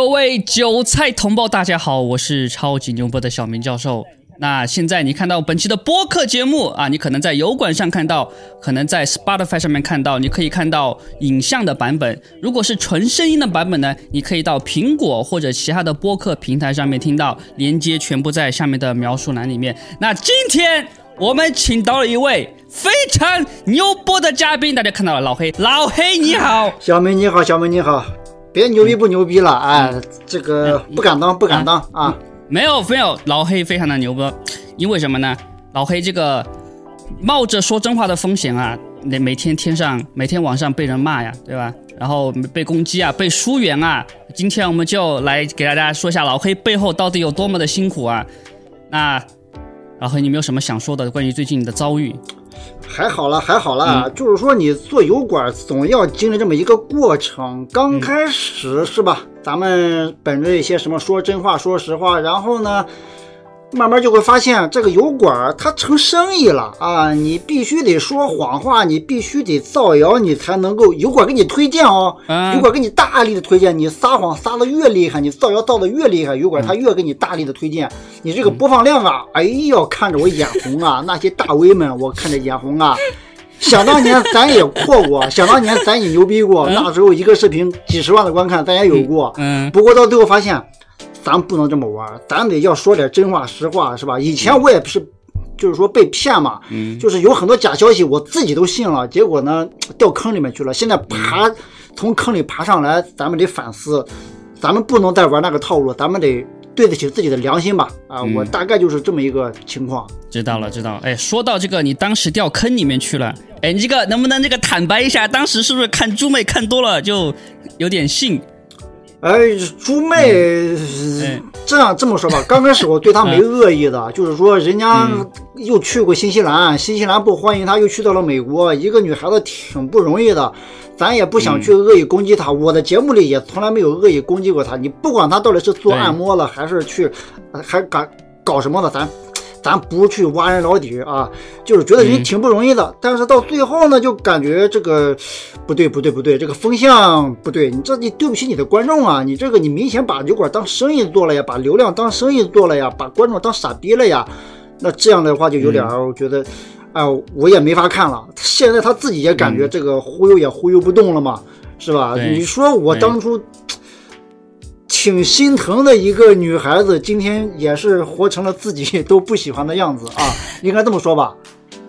各位韭菜同胞，大家好，我是超级牛波的小明教授。那现在你看到本期的播客节目啊，你可能在油管上看到，可能在 Spotify 上面看到，你可以看到影像的版本。如果是纯声音的版本呢，你可以到苹果或者其他的播客平台上面听到，连接全部在下面的描述栏里面。那今天我们请到了一位非常牛波的嘉宾，大家看到了，老黑，老黑你好，小明你好，小明你好，别牛逼不牛逼了，哎，这个不敢当，不敢当啊。没有没有，老黑非常的牛哥，因为什么呢？老黑这个冒着说真话的风险啊，每每天天上每天晚上被人骂呀，对吧？然后被攻击啊，被疏远啊。今天我们就来给大家说一下老黑背后到底有多么的辛苦啊。那老黑，你有没有什么想说的关于最近你的遭遇？还好了，还好了，就是说你做油管总要经历这么一个过程。刚开始是吧？咱们本着一些什么说真话、说实话，然后呢，慢慢就会发现这个油管它成生意了啊！你必须得说谎话，你必须得造谣，你才能够油管给你推荐哦。油管给你大力的推荐，你撒谎撒的越厉害，你造谣造的越厉害，油管它越给你大力的推荐。你这个播放量啊，哎呦，看着我眼红啊！那些大 V 们，我看着眼红啊！想当年咱也扩过，想当年咱也牛逼过，那时候一个视频几十万的观看，咱也有过。嗯。不过到最后发现，咱不能这么玩，咱得要说点真话实话，是吧？以前我也不是，就是说被骗嘛，就是有很多假消息，我自己都信了，结果呢掉坑里面去了。现在爬从坑里爬上来，咱们得反思，咱们不能再玩那个套路，咱们得。对得起自己的良心吧，啊，我大概就是这么一个情况。知道了，知道。哎，说到这个，你当时掉坑里面去了，哎，你这个能不能这个坦白一下，当时是不是看猪妹看多了就有点信？哎，猪妹，这样这么说吧，刚开始我对她没恶意的，就是说人家又去过新西兰，新西兰不欢迎她，又去到了美国，一个女孩子挺不容易的。咱也不想去恶意攻击她，我的节目里也从来没有恶意攻击过她。你不管她到底是做按摩了，还是去，还搞搞什么的，咱咱不去挖人老底啊。就是觉得人挺不容易的，但是到最后呢，就感觉这个不对不对不对，这个风向不对。你这你对不起你的观众啊，你这个你明显把酒馆当生意做了呀，把流量当生意做了呀，把观众当傻逼了呀。那这样的话就有点，我觉得。哎，我也没法看了。现在他自己也感觉这个忽悠也忽悠不动了嘛，是吧？你说我当初挺心疼的一个女孩子，今天也是活成了自己都不喜欢的样子啊，应该这么说吧？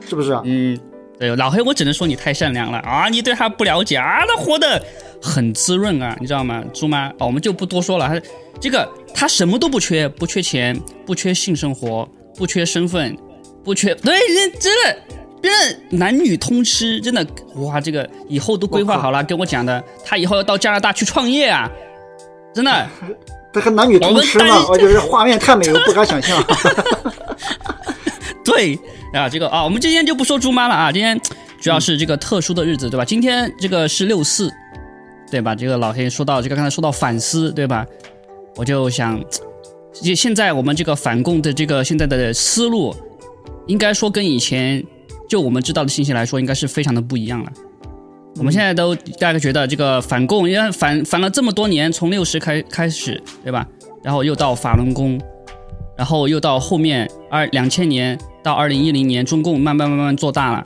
是不是？嗯，对，老黑，我只能说你太善良了啊！你对他不了解啊，他活得很滋润啊，你知道吗？猪妈，我们就不多说了。他这个他什么都不缺，不缺钱，不缺性生活，不缺身份。不缺对，人真的，真的男女通吃，真的哇，这个以后都规划好了，跟我讲的，他以后要到加拿大去创业啊，真的，这还男女通吃呢，我就是画面太美，我不敢想象。对啊，这个啊，我们今天就不说猪妈了啊，今天主要是这个特殊的日子，对吧？今天这个是六四，对吧？这个老黑说到这个，刚才说到反思，对吧？我就想，现现在我们这个反共的这个现在的思路。应该说跟以前就我们知道的信息来说，应该是非常的不一样了。我们现在都大概觉得这个反共，因为反反了这么多年，从六十开开始，对吧？然后又到法轮功，然后又到后面二两千年到二零一零年，中共慢慢慢慢做大了，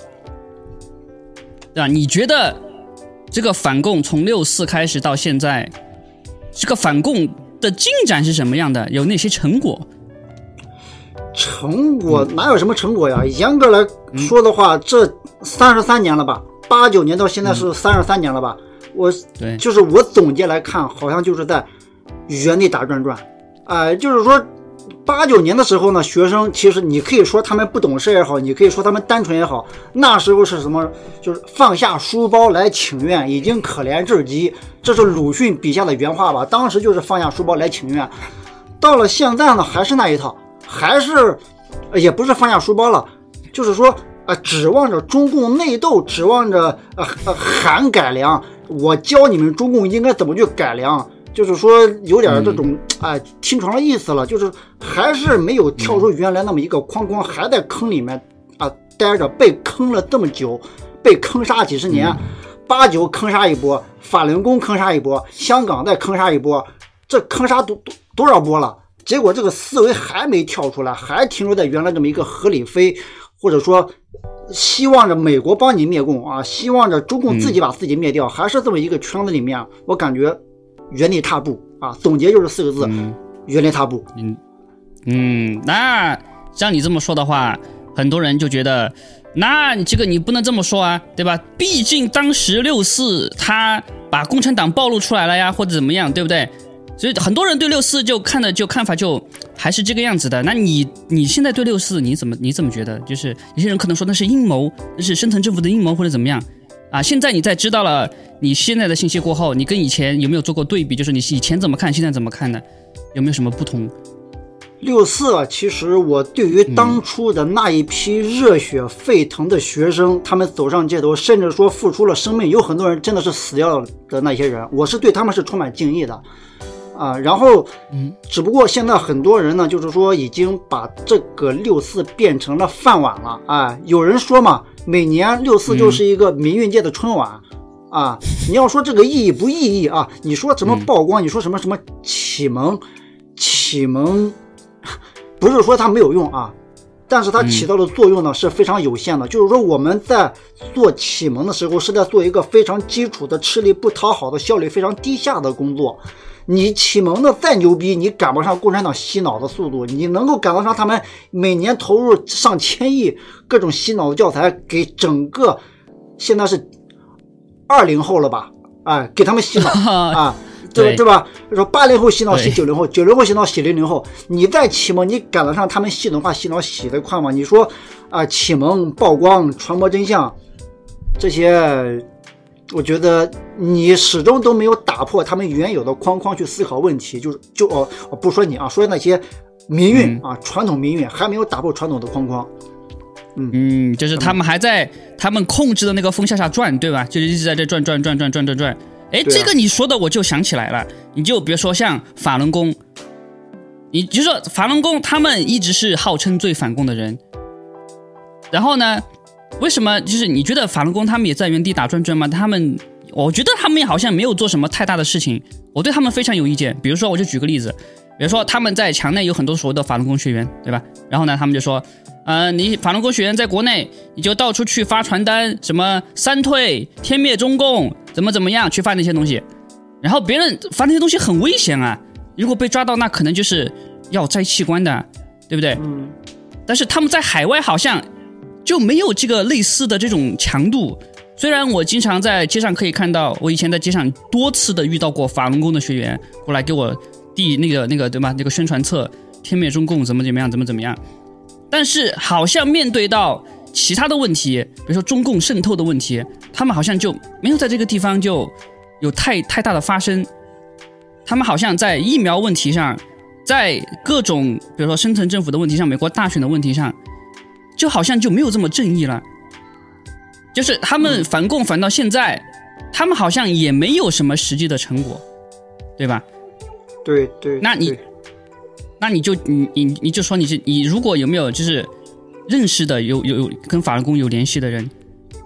对吧？你觉得这个反共从六四开始到现在，这个反共的进展是什么样的？有哪些成果？成果哪有什么成果呀？严格来说的话，这三十三年了吧，八九年到现在是三十三年了吧？我对就是我总结来看，好像就是在原地打转转。哎，就是说八九年的时候呢，学生其实你可以说他们不懂事也好，你可以说他们单纯也好，那时候是什么？就是放下书包来请愿，已经可怜至极。这是鲁迅笔下的原话吧？当时就是放下书包来请愿。到了现在呢，还是那一套。还是，也不是放下书包了，就是说，呃，指望着中共内斗，指望着呃呃喊改良，我教你们中共应该怎么去改良，就是说有点这种哎听床的意思了，就是还是没有跳出原来那么一个框框，还在坑里面啊待着，被坑了这么久，被坑杀几十年，八九坑杀一波，法轮功坑杀一波，香港再坑杀一波。这坑杀多多多少波了？结果这个思维还没跳出来，还停留在原来这么一个合理非，或者说希望着美国帮你灭共啊，希望着中共自己把自己灭掉，还是这么一个圈子里面，我感觉原地踏步啊。总结就是四个字：原地踏步。嗯嗯，那像你这么说的话，很多人就觉得，那你这个你不能这么说啊，对吧？毕竟当时六四他把共产党暴露出来了呀，或者怎么样，对不对？所以很多人对六四就看的就看法就还是这个样子的。那你你现在对六四你怎么你怎么觉得？就是有些人可能说那是阴谋，那是深层政府的阴谋或者怎么样啊？现在你在知道了你现在的信息过后，你跟以前有没有做过对比？就是你以前怎么看，现在怎么看呢？有没有什么不同？六四啊，其实我对于当初的那一批热血沸腾的学生，他们走上街头，甚至说付出了生命，有很多人真的是死掉的那些人，我是对他们是充满敬意的。啊，然后，嗯，只不过现在很多人呢，就是说已经把这个六四变成了饭碗了啊。有人说嘛，每年六四就是一个民运界的春晚啊。你要说这个意义不意义啊？你说什么曝光？你说什么什么启蒙？启蒙 不是说它没有用啊，但是它起到的作用呢是非常有限的。就是说我们在做启蒙的时候，是在做一个非常基础的、吃力不讨好的、效率非常低下的工作。你启蒙的再牛逼，你赶不上共产党洗脑的速度。你能够赶得上他们每年投入上千亿各种洗脑的教材，给整个现在是二零后了吧？哎，给他们洗脑 啊，对对吧？说八零后洗脑洗九零后，九零后洗脑洗零零后。你再启蒙，你赶得上他们系统化洗脑洗得快吗？你说啊，启蒙曝光传播真相这些。我觉得你始终都没有打破他们原有的框框去思考问题，就是就哦，我不说你啊，说那些民运啊，传统民运还没有打破传统的框框。嗯嗯，就是他们还在他们控制的那个风向下转，对吧？就是一直在这转转转转转转转。哎，这个你说的我就想起来了，你就比如说像法轮功，你就说法轮功他们一直是号称最反共的人，然后呢？为什么？就是你觉得法轮功他们也在原地打转转吗？他们，我觉得他们好像没有做什么太大的事情。我对他们非常有意见。比如说，我就举个例子，比如说他们在墙内有很多所谓的法轮功学员，对吧？然后呢，他们就说，呃，你法轮功学员在国内，你就到处去发传单，什么三退、天灭中共，怎么怎么样，去发那些东西。然后别人发那些东西很危险啊，如果被抓到，那可能就是要摘器官的，对不对？嗯。但是他们在海外好像。就没有这个类似的这种强度。虽然我经常在街上可以看到，我以前在街上多次的遇到过法轮功的学员过来给我递那个那个对吧？那个宣传册，天灭中共怎么怎么样，怎么怎么样。但是好像面对到其他的问题，比如说中共渗透的问题，他们好像就没有在这个地方就有太太大的发生。他们好像在疫苗问题上，在各种比如说深层政府的问题上，美国大选的问题上。就好像就没有这么正义了，就是他们反共反到现在，他们好像也没有什么实际的成果，对吧？对对。那你，那你就你你你就说你是你如果有没有就是认识的有有有跟法轮功有联系的人，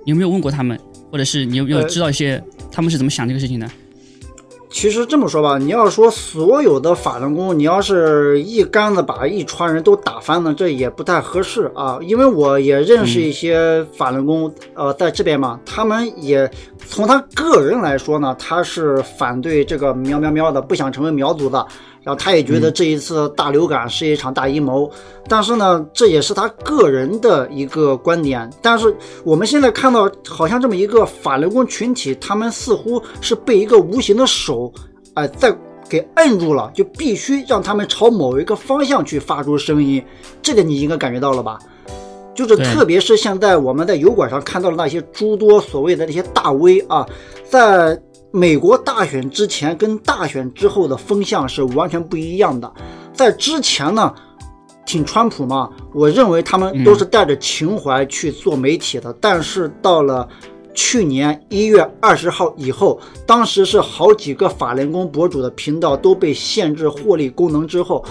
有没有问过他们，或者是你有没有知道一些他们是怎么想这个事情的？其实这么说吧，你要说所有的法轮功，你要是一竿子把一船人都打翻呢，这也不太合适啊。因为我也认识一些法轮功，呃，在这边嘛，他们也从他个人来说呢，他是反对这个喵喵喵的，不想成为苗族的。然后他也觉得这一次大流感是一场大阴谋，但是呢，这也是他个人的一个观点。但是我们现在看到，好像这么一个法轮功群体，他们似乎是被一个无形的手，哎，在给摁住了，就必须让他们朝某一个方向去发出声音。这个你应该感觉到了吧？就是特别是现在我们在油管上看到的那些诸多所谓的那些大 V 啊，在。美国大选之前跟大选之后的风向是完全不一样的。在之前呢，挺川普嘛，我认为他们都是带着情怀去做媒体的。但是到了去年一月二十号以后，当时是好几个法轮功博主的频道都被限制获利功能之后，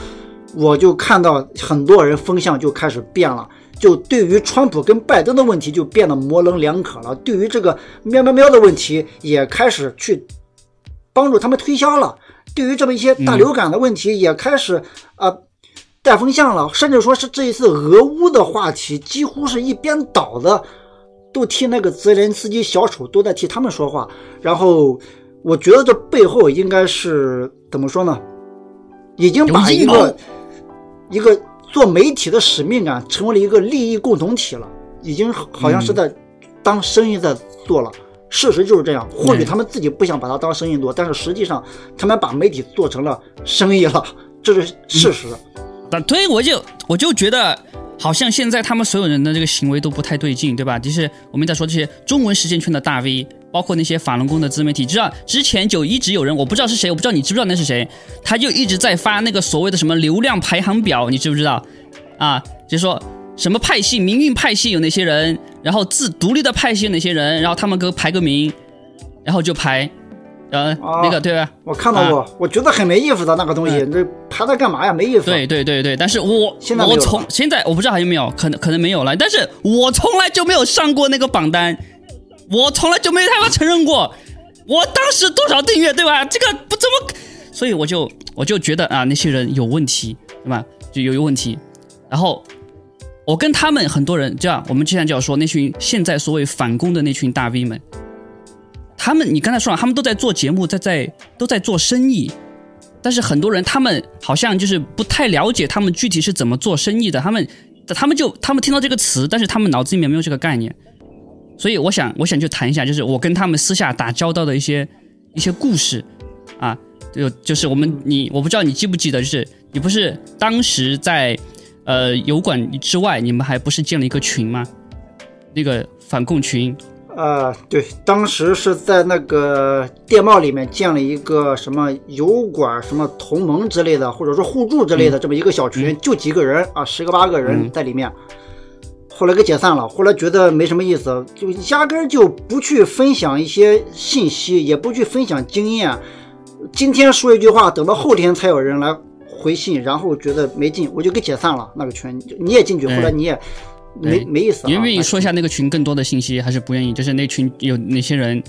我就看到很多人风向就开始变了。就对于川普跟拜登的问题就变得模棱两可了，对于这个喵喵喵的问题也开始去帮助他们推销了。对于这么一些大流感的问题也开始啊带风向了，甚至说是这一次俄乌的话题几乎是一边倒的，都替那个泽连斯基小丑都在替他们说话。然后我觉得这背后应该是怎么说呢？已经把一个一个做媒体的使命感成为了一个利益共同体了，已经好像是在当生意在做了。事实就是这样，或许他们自己不想把它当生意做，但是实际上他们把媒体做成了生意了，这是事实。啊，对，我就我就觉得，好像现在他们所有人的这个行为都不太对劲，对吧？就是我们在说这些中文实践圈的大 V，包括那些法轮功的自媒体，知道之前就一直有人，我不知道是谁，我不知道你知不知道那是谁，他就一直在发那个所谓的什么流量排行表，你知不知道？啊，就是说什么派系，民运派系有哪些人。然后自独立的派系有哪些人，然后他们给排个名，然后就排，呃，那个对吧？我看到过，我觉得很没意思的那个东西，这排它干嘛呀？没意思。对对对对，但是我我从现在我不知道还有没有，可能可能没有了。但是我从来就没有上过那个榜单，我从来就没他妈承认过，我当时多少订阅对吧？这个不怎么，所以我就我就觉得啊，那些人有问题对吧？就有有问题，然后。我跟他们很多人，这样我们经常就要说那群现在所谓反攻的那群大 V 们，他们你刚才说了，他们都在做节目，在在都在做生意，但是很多人他们好像就是不太了解他们具体是怎么做生意的，他们他们就他们听到这个词，但是他们脑子里面没有这个概念，所以我想我想就谈一下，就是我跟他们私下打交道的一些一些故事啊，就就是我们你我不知道你记不记得，就是你不是当时在。呃，油管之外，你们还不是建了一个群吗？那个反共群。啊，对，当时是在那个电报里面建了一个什么油管什么同盟之类的，或者说互助之类的这么一个小群，就几个人啊，十个八个人在里面。后来给解散了，后来觉得没什么意思，就压根就不去分享一些信息，也不去分享经验。今天说一句话，等到后天才有人来。回信，然后觉得没劲，我就给解散了那个群。你也进去，后来你也没没意思。你愿意说一下那个群更多的信息，还是不愿意？就是那群有哪些人？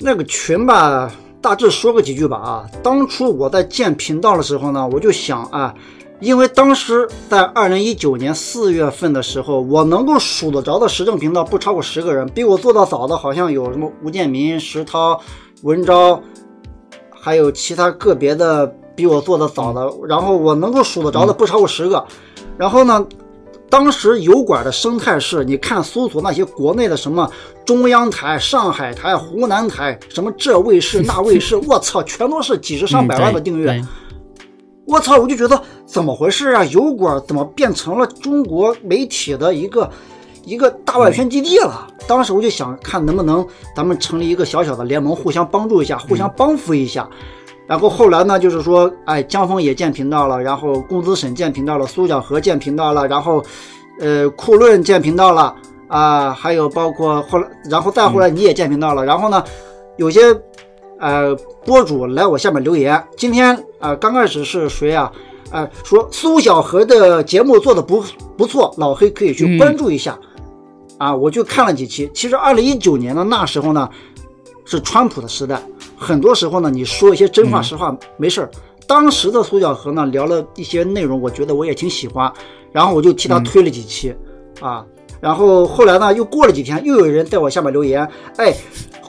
那个群吧，大致说个几句吧啊。当初我在建频道的时候呢，我就想啊，因为当时在二零一九年四月份的时候，我能够数得着的时政频道不超过十个人，比我做的早的，好像有什么吴建民、石涛、文昭。还有其他个别的比我做的早的，然后我能够数得着的不超过十个。然后呢，当时油管的生态是，你看搜索那些国内的什么中央台、上海台、湖南台，什么这卫视那卫视，我操，全都是几十上百万的订阅。我操，我就觉得怎么回事啊？油管怎么变成了中国媒体的一个？一个大外宣基地了，当时我就想看能不能咱们成立一个小小的联盟，互相帮助一下，互相帮扶一下。然后后来呢，就是说，哎，江峰也建频道了，然后工资审建频道了，苏小河建频道了，然后，呃，库论建频道了，啊，还有包括后来，然后再后来你也建频道了。然后呢，有些呃博主来我下面留言，今天啊刚开始是谁啊？呃，说苏小河的节目做的不不错，老黑可以去关注一下。啊，我就看了几期。其实二零一九年的那时候呢，是川普的时代，很多时候呢，你说一些真话实话没事儿。当时的苏小河呢，聊了一些内容，我觉得我也挺喜欢，然后我就替他推了几期啊。然后后来呢，又过了几天，又有人在我下面留言，哎，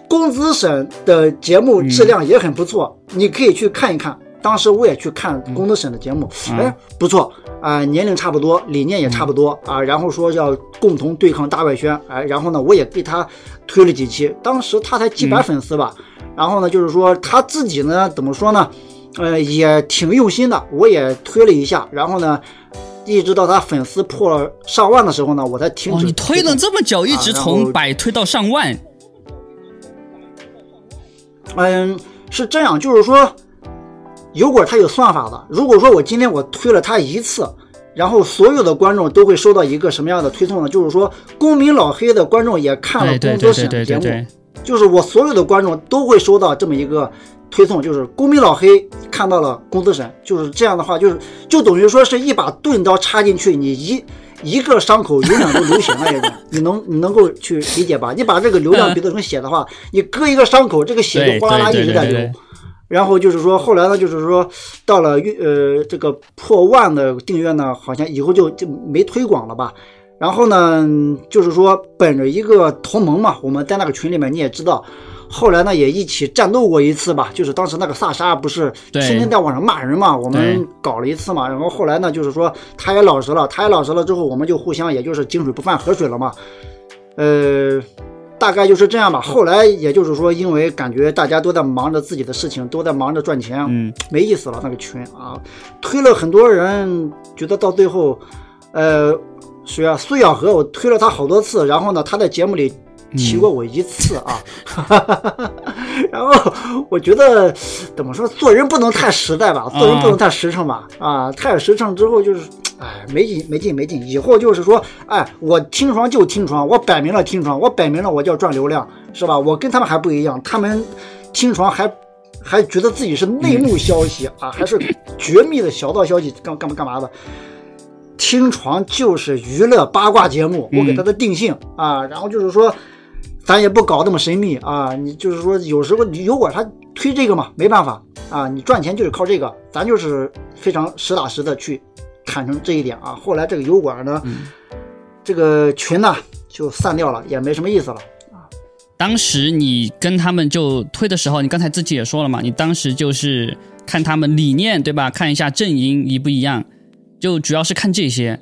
公子沈的节目质量也很不错，你可以去看一看。当时我也去看工资审的节目，哎，不错啊，年龄差不多，理念也差不多啊。然后说要共同对抗大外宣，哎，然后呢，我也给他推了几期。当时他才几百粉丝吧，然后呢，就是说他自己呢，怎么说呢？呃，也挺用心的，我也推了一下。然后呢，一直到他粉丝破了上万的时候呢，我才停止。你推了这么久，一直从百推到上万。嗯，是这样，就是说。油管它有算法的。如果说我今天我推了它一次，然后所有的观众都会收到一个什么样的推送呢？就是说，公民老黑的观众也看了工作室的节目，就是我所有的观众都会收到这么一个推送，就是公民老黑看到了工资审，就是这样的话，就是就等于说是一把钝刀插进去，你一一个伤口永远都流行了，现在，你能你能够去理解吧？你把这个流量比作成血的话，你割一个伤口，这个血就哗啦啦一直在流。然后就是说，后来呢，就是说到了呃这个破万的订阅呢，好像以后就就没推广了吧。然后呢，就是说本着一个同盟嘛，我们在那个群里面你也知道，后来呢也一起战斗过一次吧。就是当时那个萨沙不是天天在网上骂人嘛，我们搞了一次嘛。然后后来呢，就是说他也老实了，他也老实了之后，我们就互相也就是井水不犯河水了嘛。呃。大概就是这样吧。后来也就是说，因为感觉大家都在忙着自己的事情，都在忙着赚钱，嗯，没意思了。那个群啊，推了很多人，觉得到最后，呃，谁啊？苏小河，我推了他好多次，然后呢，他在节目里提过我一次啊。然后我觉得怎么说，做人不能太实在吧，做人不能太实诚吧。啊，太实诚之后就是。哎，没劲，没劲，没劲！以后就是说，哎，我听床就听床，我摆明了听床，我摆明了我就要赚流量，是吧？我跟他们还不一样，他们听床还还觉得自己是内幕消息啊，还是绝密的小道消息，干干嘛干嘛的？听床就是娱乐八卦节目，我给他的定性啊，然后就是说，咱也不搞那么神秘啊，你就是说，有时候油管他推这个嘛，没办法啊，你赚钱就是靠这个，咱就是非常实打实的去。坦诚这一点啊，后来这个油管呢，这个群呢就散掉了，也没什么意思了啊。当时你跟他们就推的时候，你刚才自己也说了嘛，你当时就是看他们理念对吧？看一下阵营一不一样，就主要是看这些。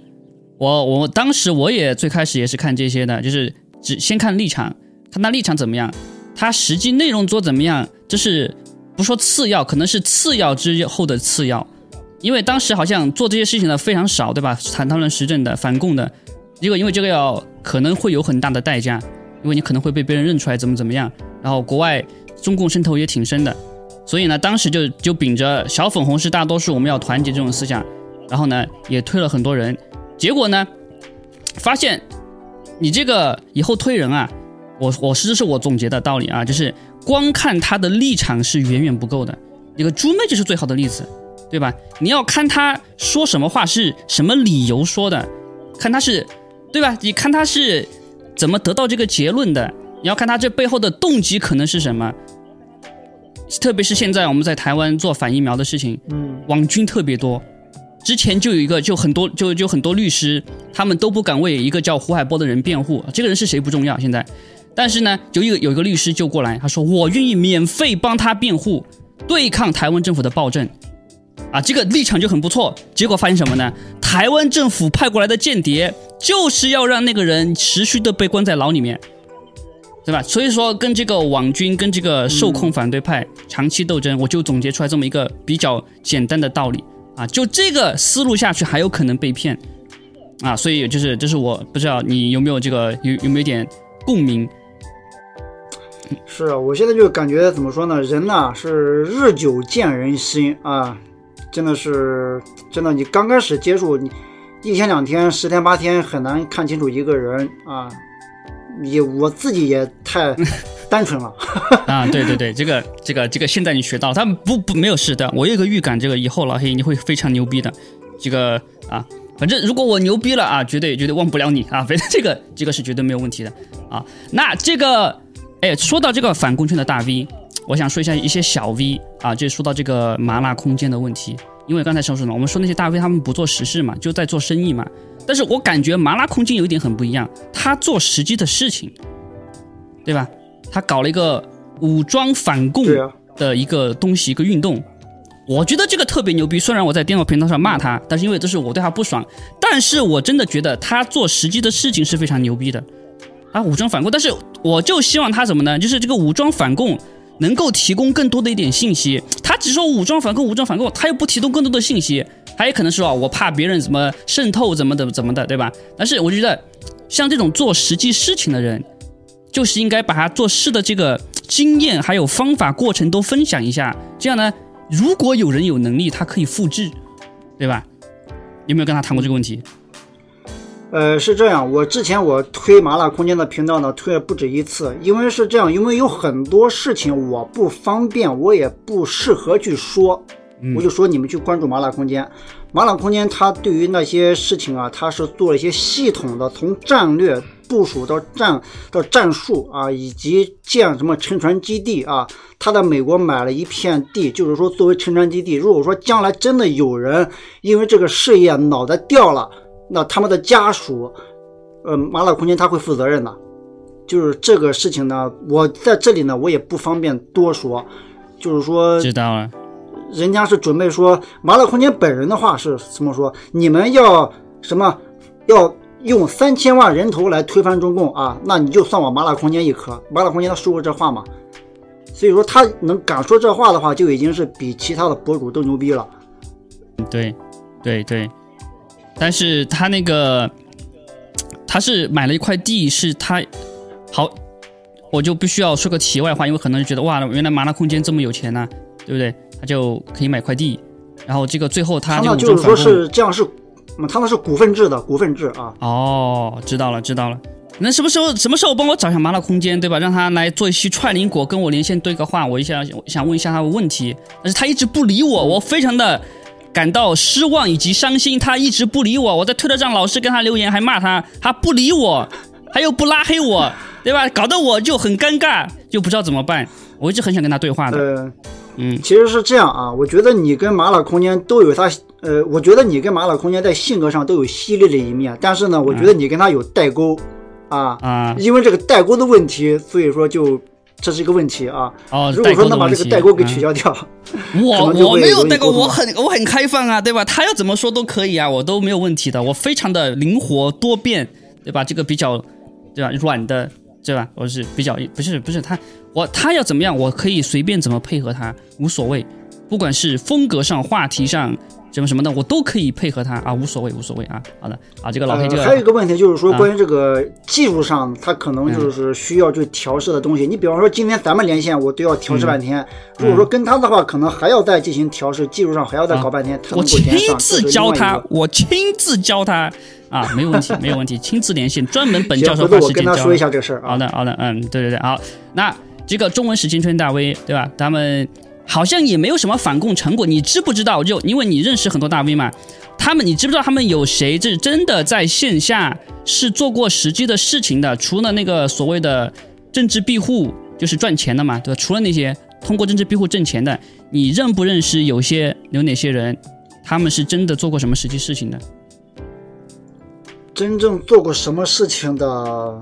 我我当时我也最开始也是看这些的，就是只先看立场，看他立场怎么样，他实际内容做怎么样，这是不说次要，可能是次要之后的次要。因为当时好像做这些事情的非常少，对吧？谈讨论时政的、反共的，结果因为这个要可能会有很大的代价，因为你可能会被别人认出来，怎么怎么样。然后国外中共渗透也挺深的，所以呢，当时就就秉着小粉红是大多数，我们要团结这种思想，然后呢也推了很多人。结果呢，发现你这个以后推人啊，我我是这是我总结的道理啊，就是光看他的立场是远远不够的。那个猪妹就是最好的例子。对吧？你要看他说什么话是什么理由说的，看他是，对吧？你看他是怎么得到这个结论的？你要看他这背后的动机可能是什么？特别是现在我们在台湾做反疫苗的事情，嗯，网军特别多。之前就有一个，就很多，就就很多律师，他们都不敢为一个叫胡海波的人辩护。这个人是谁不重要，现在，但是呢，就有有一个律师就过来，他说我愿意免费帮他辩护，对抗台湾政府的暴政。啊，这个立场就很不错。结果发现什么呢？台湾政府派过来的间谍就是要让那个人持续的被关在牢里面，对吧？所以说，跟这个网军、跟这个受控反对派长期斗争，我就总结出来这么一个比较简单的道理啊。就这个思路下去，还有可能被骗啊。所以就是，就是我不知道你有没有这个有有没有点共鸣？是啊，我现在就感觉怎么说呢？人呐是日久见人心啊。真的是，真的，你刚开始接触，你一天两天、十天八天很难看清楚一个人啊。你我自己也太 单纯了啊！对对对，这个这个这个，现在你学到，他不不没有事的。我有个预感，这个以后老黑你会非常牛逼的。这个啊，反正如果我牛逼了啊，绝对绝对忘不了你啊！反正这个这个是绝对没有问题的啊。那这个，哎，说到这个反攻圈的大 V。我想说一下一些小 V 啊，就说到这个麻辣空间的问题，因为刚才说什么，我们说那些大 V 他们不做实事嘛，就在做生意嘛。但是我感觉麻辣空间有一点很不一样，他做实际的事情，对吧？他搞了一个武装反共的一个东西，一个运动，我觉得这个特别牛逼。虽然我在电脑频道上骂他，但是因为这是我对他不爽，但是我真的觉得他做实际的事情是非常牛逼的。啊，武装反共，但是我就希望他什么呢？就是这个武装反共。能够提供更多的一点信息，他只说武装反共，武装反共，他又不提供更多的信息，还有可能说啊，我怕别人怎么渗透，怎么怎么怎么的，对吧？但是我觉得，像这种做实际事情的人，就是应该把他做事的这个经验还有方法过程都分享一下，这样呢，如果有人有能力，他可以复制，对吧？有没有跟他谈过这个问题？呃，是这样，我之前我推麻辣空间的频道呢，推了不止一次，因为是这样，因为有很多事情我不方便，我也不适合去说，我就说你们去关注麻辣空间。麻辣空间它对于那些事情啊，它是做了一些系统的，从战略部署到战到战术啊，以及建什么沉船基地啊，他在美国买了一片地，就是说作为沉船基地。如果说将来真的有人因为这个事业脑袋掉了，那他们的家属，呃，麻辣空间他会负责任的。就是这个事情呢，我在这里呢，我也不方便多说。就是说，知道了。人家是准备说，麻辣空间本人的话是怎么说？你们要什么？要用三千万人头来推翻中共啊？那你就算我麻辣空间一颗。麻辣空间他说过这话吗？所以说他能敢说这话的话，就已经是比其他的博主都牛逼了。对，对对。但是他那个，他是买了一块地，是他好。我就必须要说个题外话，因为很多人觉得哇，原来麻辣空间这么有钱呢，对不对？他就可以买块地，然后这个最后他就就是说是这样是，他那是股份制的股份制啊。哦，知道了知道了。那什么时候什么时候帮我找一下麻辣空间，对吧？让他来做一期串联果，跟我连线对个话。我一下想问一下他的问题，但是他一直不理我，我非常的感到失望以及伤心。他一直不理我，我在推特上老是跟他留言，还骂他，他不理我，他又不拉黑我。对吧？搞得我就很尴尬，就不知道怎么办。我一直很想跟他对话的。呃，嗯，其实是这样啊。我觉得你跟麻辣空间都有他，呃，我觉得你跟麻辣空间在性格上都有犀利的一面。但是呢，我觉得你跟他有代沟，啊啊，因为这个代沟的问题，所以说就这是一个问题啊。哦，如果说能把这个代沟给取消掉，我我没有代沟，我很我很开放啊，对吧？他要怎么说都可以啊，我都没有问题的。我非常的灵活多变，对吧？这个比较，对吧？软的。对吧？我是比较不是不是他，我他要怎么样，我可以随便怎么配合他，无所谓。不管是风格上、话题上什么什么的，我都可以配合他啊，无所谓无所谓啊。好的啊，这个老黑这个还有一个问题就是说，关于这个技术上，他可能就是需要去调试的东西。你比方说今天咱们连线，我都要调试半天。如果说跟他的话，可能还要再进行调试，技术上还要再搞半天。我亲自教他，我亲自教他。啊，没有问题，没有问题，亲自连线，专门本教授花时间教。说一下这个事儿。好的，好的，嗯，对对对，好，那这个中文史青春大 V 对吧？他们好像也没有什么反共成果，你知不知道？就因为你认识很多大 V 嘛，他们你知不知道他们有谁是真的在线下是做过实际的事情的？除了那个所谓的政治庇护，就是赚钱的嘛，对吧？除了那些通过政治庇护挣钱的，你认不认识有些有哪些人，他们是真的做过什么实际事情的？真正做过什么事情的，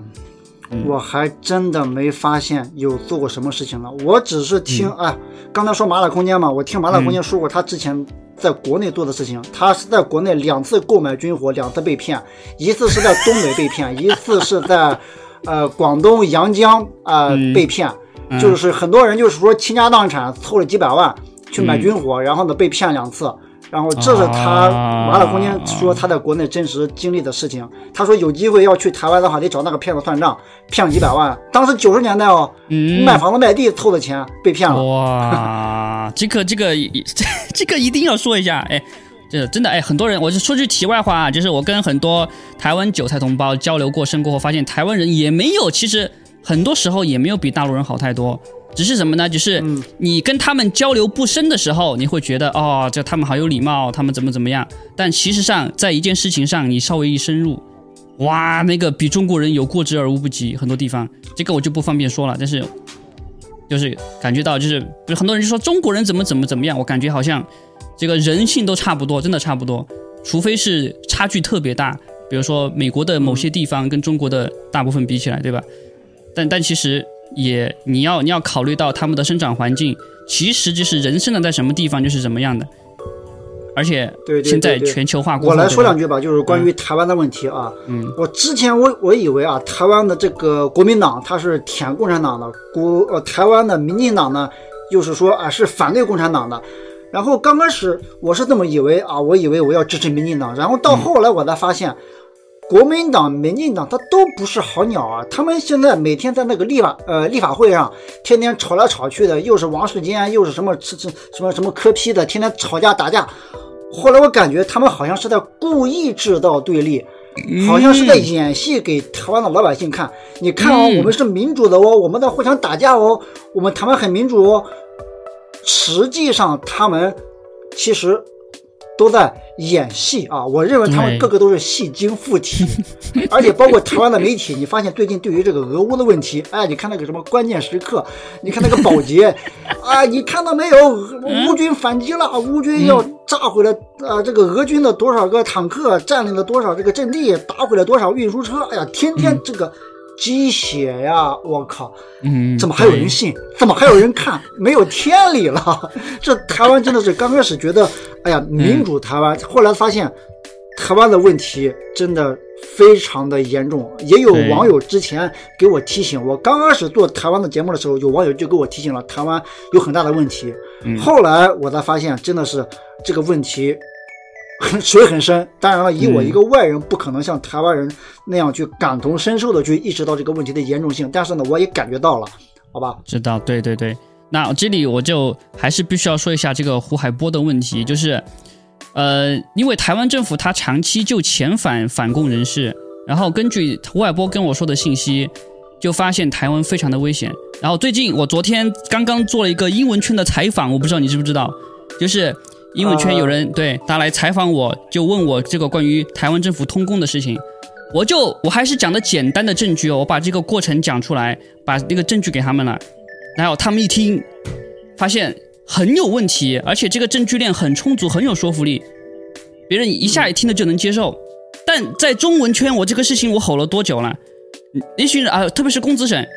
我还真的没发现有做过什么事情了。我只是听，哎，刚才说麻辣空间嘛，我听麻辣空间说过他之前在国内做的事情。他是在国内两次购买军火，两次被骗，一次是在东北被骗，一次是在呃广东阳江啊被骗。就是很多人就是说倾家荡产凑了几百万去买军火，然后呢被骗两次。然后这是他麻辣空间说他在国内真实经历的事情。他说有机会要去台湾的话，得找那个骗子算账，骗了几百万。当时九十年代哦，卖房子卖地凑的钱被骗了。哇，这个这个这这个一定要说一下，哎，这真的哎，很多人，我就说句题外话啊，就是我跟很多台湾韭菜同胞交流过深过后，发现台湾人也没有，其实很多时候也没有比大陆人好太多。只是什么呢？就是你跟他们交流不深的时候，你会觉得哦，这他们好有礼貌，他们怎么怎么样。但其实上，在一件事情上，你稍微一深入，哇，那个比中国人有过之而无不及。很多地方，这个我就不方便说了。但是，就是感觉到，就是就很多人就说中国人怎么怎么怎么样，我感觉好像这个人性都差不多，真的差不多。除非是差距特别大，比如说美国的某些地方跟中国的大部分比起来，对吧？但但其实。也，你要你要考虑到他们的生长环境，其实就是人生长在什么地方就是什么样的。而且，现在全球化过我来说两句吧，就是关于台湾的问题啊。嗯。我之前我我以为啊，台湾的这个国民党他是舔共产党的，国呃台湾的民进党呢，又是说啊是反对共产党的。然后刚开始我是这么以为啊，我以为我要支持民进党，然后到后来我才发现。国民党、民进党，他都不是好鸟啊！他们现在每天在那个立法呃立法会上，天天吵来吵去的，又是王世坚，又是什么什什什么什么柯批的，天天吵架打架。后来我感觉他们好像是在故意制造对立，好像是在演戏给台湾的老百姓看。你看哦，我们是民主的哦，我们在互相打架哦，我们台湾很民主哦。实际上他们其实都在演戏啊！我认为他们个个都是戏精附体，而且包括台湾的媒体，你发现最近对于这个俄乌的问题，哎，你看那个什么关键时刻，你看那个保洁，啊，你看到没有？乌军反击了，乌军要炸毁了啊！这个俄军的多少个坦克，占领了多少这个阵地，打毁了多少运输车？哎呀，天天这个。鸡血呀！我靠，嗯，怎么还有人信？怎么还有人看？没有天理了！这台湾真的是刚开始觉得，哎呀，民主台湾，后来发现台湾的问题真的非常的严重。也有网友之前给我提醒，我刚开始做台湾的节目的时候，有网友就给我提醒了台湾有很大的问题。后来我才发现，真的是这个问题。水很深，当然了，以我一个外人，不可能像台湾人那样去感同身受的去意识到这个问题的严重性。但是呢，我也感觉到了，好吧？知道，对对对。那这里我就还是必须要说一下这个胡海波的问题，就是，呃，因为台湾政府他长期就遣返反共人士，然后根据胡海波跟我说的信息，就发现台湾非常的危险。然后最近我昨天刚刚做了一个英文圈的采访，我不知道你知不知道，就是。英文圈有人对他来采访，我就问我这个关于台湾政府通共的事情，我就我还是讲的简单的证据哦，我把这个过程讲出来，把那个证据给他们了，然后他们一听，发现很有问题，而且这个证据链很充足，很有说服力，别人一下一听的就能接受。但在中文圈，我这个事情我吼了多久了？一群人啊，特别是公子沈，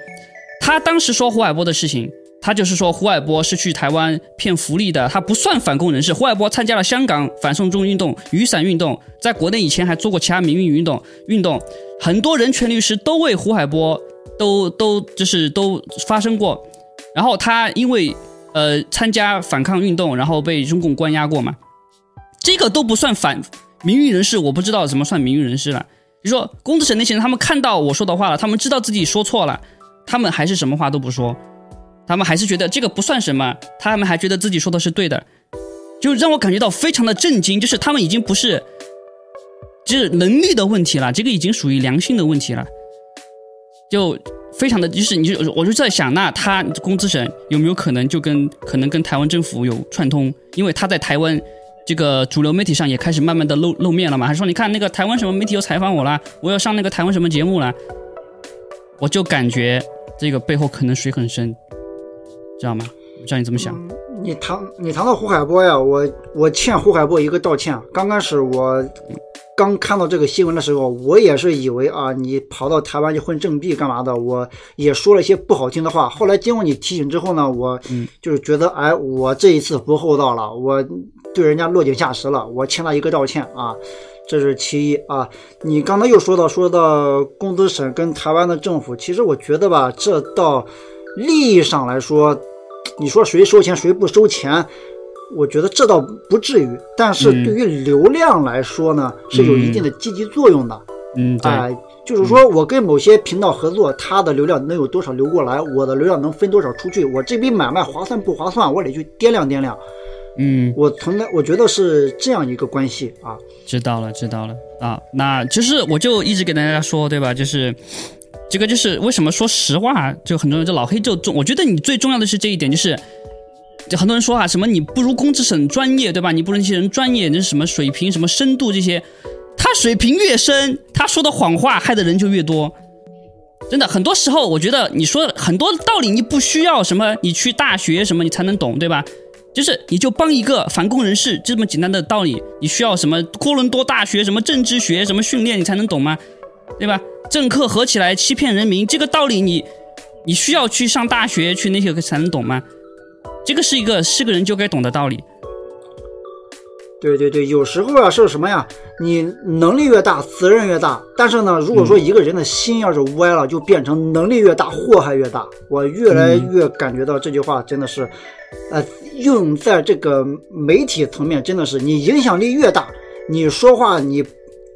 他当时说胡海波的事情。他就是说，胡海波是去台湾骗福利的，他不算反共人士。胡海波参加了香港反送中运动、雨伞运动，在国内以前还做过其他民运运动。运动很多人权律师都为胡海波都都就是都发生过。然后他因为呃参加反抗运动，然后被中共关押过嘛，这个都不算反民运人士。我不知道怎么算民运人士了。就说公子省那些人，他们看到我说的话了，他们知道自己说错了，他们还是什么话都不说。他们还是觉得这个不算什么，他们还觉得自己说的是对的，就让我感觉到非常的震惊。就是他们已经不是，就是能力的问题了，这个已经属于良心的问题了。就非常的，就是你就我就在想，那他工资省有没有可能就跟可能跟台湾政府有串通？因为他在台湾这个主流媒体上也开始慢慢的露露面了嘛，还说你看那个台湾什么媒体又采访我了，我要上那个台湾什么节目了，我就感觉这个背后可能水很深。知道吗？不知道你怎么想？你谈你谈到胡海波呀，我我欠胡海波一个道歉。刚开始我刚看到这个新闻的时候，我也是以为啊，你跑到台湾去混政币干嘛的？我也说了一些不好听的话。后来经过你提醒之后呢，我就是觉得，哎，我这一次不厚道了，我对人家落井下石了，我欠他一个道歉啊，这是其一啊。你刚才又说到说到工资省跟台湾的政府，其实我觉得吧，这到。利益上来说，你说谁收钱谁不收钱，我觉得这倒不至于。但是对于流量来说呢，是有一定的积极作用的。嗯，哎，就是说我跟某些频道合作，他的流量能有多少流过来，我的流量能分多少出去，我这笔买卖划算不划算，我得去掂量掂量。嗯，我从来我觉得是这样一个关系啊。知道了，知道了啊。那其实我就一直给大家说，对吧？就是。这个就是为什么说实话，就很多人就老黑就重。我觉得你最重要的是这一点，就是就很多人说啊，什么你不如公知省专业，对吧？你不如那些人专业，那是什么水平、什么深度这些，他水平越深，他说的谎话害的人就越多。真的，很多时候我觉得你说很多道理，你不需要什么，你去大学什么你才能懂，对吧？就是你就帮一个反共人士这么简单的道理，你需要什么多伦多大学什么政治学什么训练你才能懂吗？对吧？政客合起来欺骗人民，这个道理你，你需要去上大学去那些才能懂吗？这个是一个是个人就该懂的道理。对对对，有时候啊是什么呀？你能力越大，责任越大。但是呢，如果说一个人的心要是歪了，就变成能力越大，祸害越大。我越来越感觉到这句话真的是，呃，用在这个媒体层面，真的是你影响力越大，你说话你。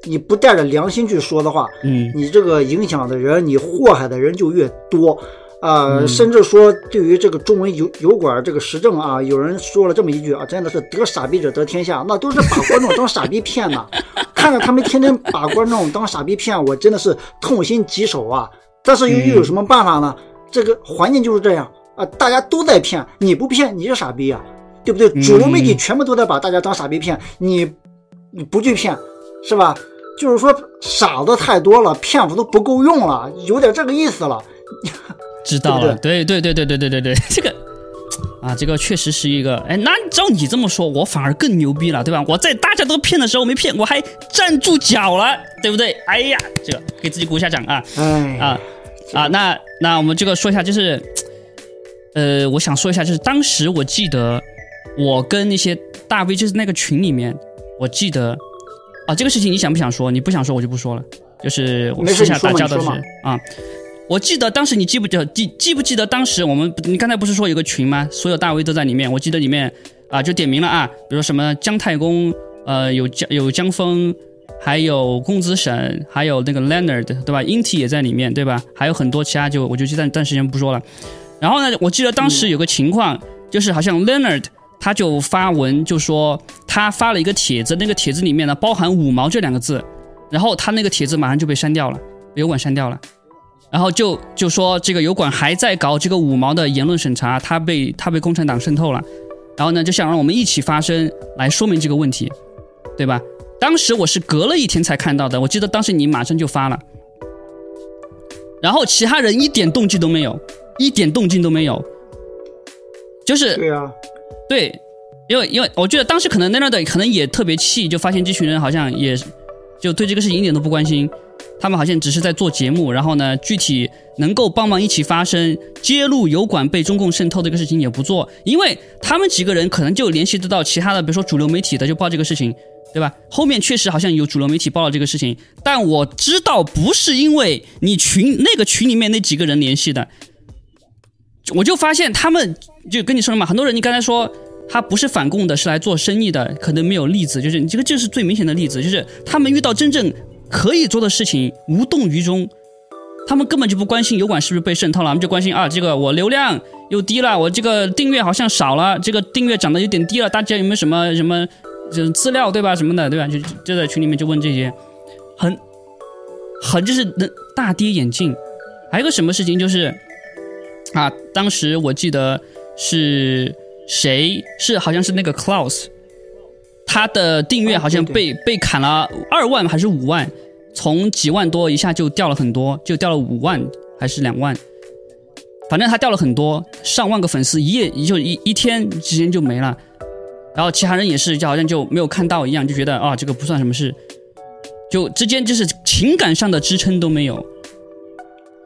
你不带着良心去说的话，嗯，你这个影响的人，你祸害的人就越多，啊，甚至说对于这个中文油油管这个时政啊，有人说了这么一句啊，真的是得傻逼者得天下，那都是把观众当傻逼骗呢。看着他们天天把观众当傻逼骗，我真的是痛心疾首啊。但是又又有什么办法呢？这个环境就是这样啊，大家都在骗，你不骗你是傻逼啊。对不对？主流媒体全部都在把大家当傻逼骗，你你不去骗，是吧？就是说傻子太多了，骗子都不够用了，有点这个意思了。知道了，对对对对对对对对，这个啊，这个确实是一个，哎，那照你这么说，我反而更牛逼了，对吧？我在大家都骗的时候没骗，我还站住脚了，对不对？哎呀，这个给自己鼓一下掌啊！啊啊，那那我们这个说一下，就是，呃，我想说一下，就是当时我记得我跟那些大 V 就是那个群里面，我记得啊，这个事情你想不想说？你不想说，我就不说了。就是我私下大家的是啊。我记得当时你记不记记记不记得当时我们你刚才不是说有个群吗？所有大 V 都在里面。我记得里面啊就点名了啊，比如说什么姜太公，呃有江有江峰，还有公子沈，还有那个 Leonard 对吧？Int 也在里面对吧？还有很多其他就我就暂暂时间不说了。然后呢，我记得当时有个情况，就是好像 Leonard 他就发文就说他发了一个帖子，那个帖子里面呢包含五毛这两个字，然后他那个帖子马上就被删掉了，油管删掉了。然后就就说这个油管还在搞这个五毛的言论审查，他被他被共产党渗透了，然后呢就想让我们一起发声来说明这个问题，对吧？当时我是隔了一天才看到的，我记得当时你马上就发了，然后其他人一点动静都没有，一点动静都没有，就是对啊，对，因为因为我觉得当时可能那那的可能也特别气，就发现这群人好像也就对这个事情一点都不关心。他们好像只是在做节目，然后呢，具体能够帮忙一起发声、揭露油管被中共渗透这个事情也不做，因为他们几个人可能就联系得到其他的，比如说主流媒体的就报这个事情，对吧？后面确实好像有主流媒体报了这个事情，但我知道不是因为你群那个群里面那几个人联系的，我就发现他们就跟你说了嘛，很多人你刚才说他不是反共的，是来做生意的，可能没有例子，就是你这个就是最明显的例子，就是他们遇到真正。可以做的事情无动于衷，他们根本就不关心油管是不是被渗透了，他们就关心啊，这个我流量又低了，我这个订阅好像少了，这个订阅涨得有点低了，大家有没有什么什么就资料对吧什么的对吧？就就在群里面就问这些，很很就是能大跌眼镜。还有个什么事情就是啊，当时我记得是谁是好像是那个 Klaus。他的订阅好像被被砍了二万还是五万，从几万多一下就掉了很多，就掉了五万还是两万，反正他掉了很多，上万个粉丝一夜就一一天之间就没了，然后其他人也是就好像就没有看到一样，就觉得啊这个不算什么事，就之间就是情感上的支撑都没有。